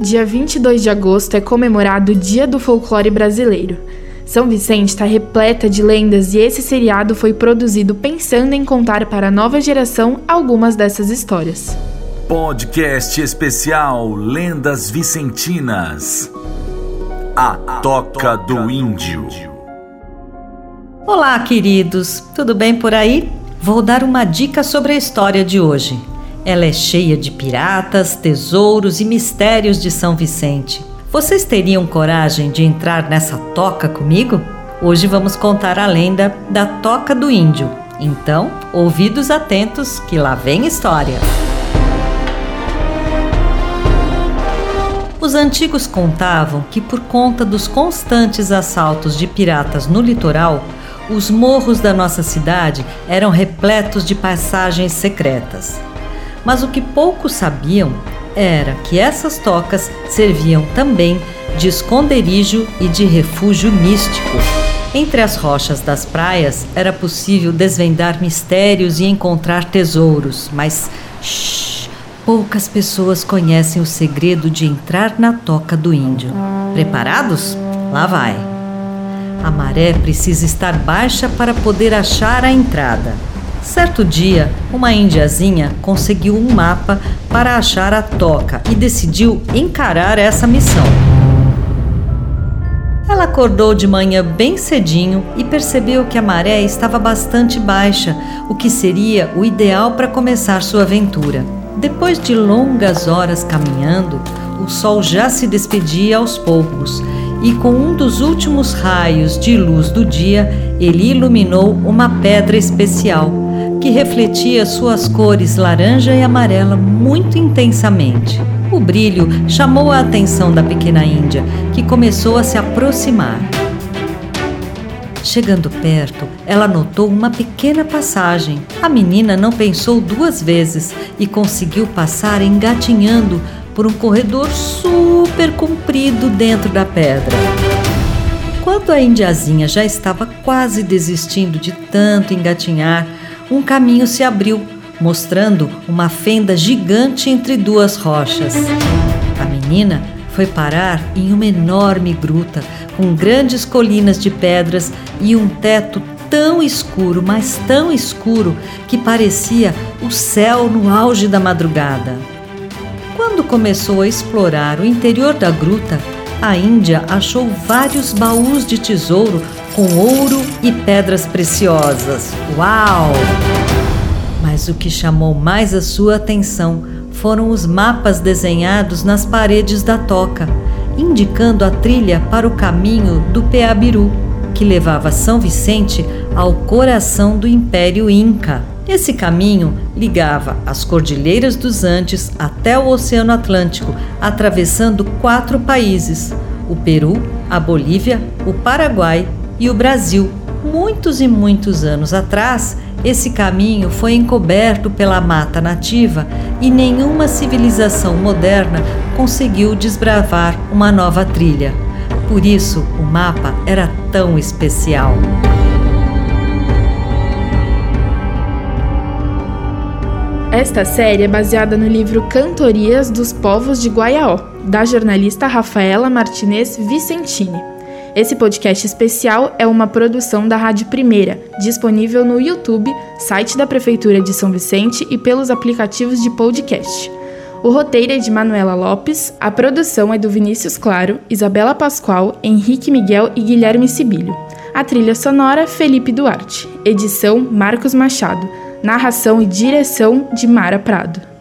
dia 22 de agosto é comemorado o Dia do Folclore Brasileiro. São Vicente está repleta de lendas e esse seriado foi produzido pensando em contar para a nova geração algumas dessas histórias. Podcast especial Lendas Vicentinas. A Toca do Índio. Olá, queridos, tudo bem por aí? Vou dar uma dica sobre a história de hoje. Ela é cheia de piratas, tesouros e mistérios de São Vicente. Vocês teriam coragem de entrar nessa toca comigo? Hoje vamos contar a lenda da Toca do Índio. Então, ouvidos atentos que lá vem história. Os antigos contavam que, por conta dos constantes assaltos de piratas no litoral, os morros da nossa cidade eram repletos de passagens secretas. Mas o que poucos sabiam era que essas tocas serviam também de esconderijo e de refúgio místico. Entre as rochas das praias era possível desvendar mistérios e encontrar tesouros, mas shh, poucas pessoas conhecem o segredo de entrar na toca do índio. Preparados? Lá vai! A maré precisa estar baixa para poder achar a entrada. Certo dia, uma indiazinha conseguiu um mapa para achar a toca e decidiu encarar essa missão. Ela acordou de manhã bem cedinho e percebeu que a maré estava bastante baixa, o que seria o ideal para começar sua aventura. Depois de longas horas caminhando, o sol já se despedia aos poucos e, com um dos últimos raios de luz do dia, ele iluminou uma pedra especial que refletia suas cores laranja e amarela muito intensamente. O brilho chamou a atenção da pequena Índia, que começou a se aproximar. Chegando perto, ela notou uma pequena passagem. A menina não pensou duas vezes e conseguiu passar engatinhando por um corredor super comprido dentro da pedra. Quando a indiazinha já estava quase desistindo de tanto engatinhar, um caminho se abriu, mostrando uma fenda gigante entre duas rochas. A menina foi parar em uma enorme gruta com grandes colinas de pedras e um teto tão escuro, mas tão escuro, que parecia o céu no auge da madrugada. Quando começou a explorar o interior da gruta, a Índia achou vários baús de tesouro com ouro e pedras preciosas. Uau! Mas o que chamou mais a sua atenção foram os mapas desenhados nas paredes da toca, indicando a trilha para o caminho do Peabiru, que levava São Vicente ao coração do Império Inca. Esse caminho ligava as Cordilheiras dos Andes até o Oceano Atlântico, atravessando quatro países: o Peru, a Bolívia, o Paraguai e o Brasil. Muitos e muitos anos atrás, esse caminho foi encoberto pela mata nativa e nenhuma civilização moderna conseguiu desbravar uma nova trilha. Por isso, o mapa era tão especial. Esta série é baseada no livro Cantorias dos Povos de Guaiaó, da jornalista Rafaela Martinez Vicentini. Esse podcast especial é uma produção da Rádio Primeira, disponível no YouTube, site da Prefeitura de São Vicente e pelos aplicativos de podcast. O roteiro é de Manuela Lopes, a produção é do Vinícius Claro, Isabela Pascoal, Henrique Miguel e Guilherme Sibilho. A trilha sonora, Felipe Duarte. Edição, Marcos Machado. Narração e direção de Mara Prado.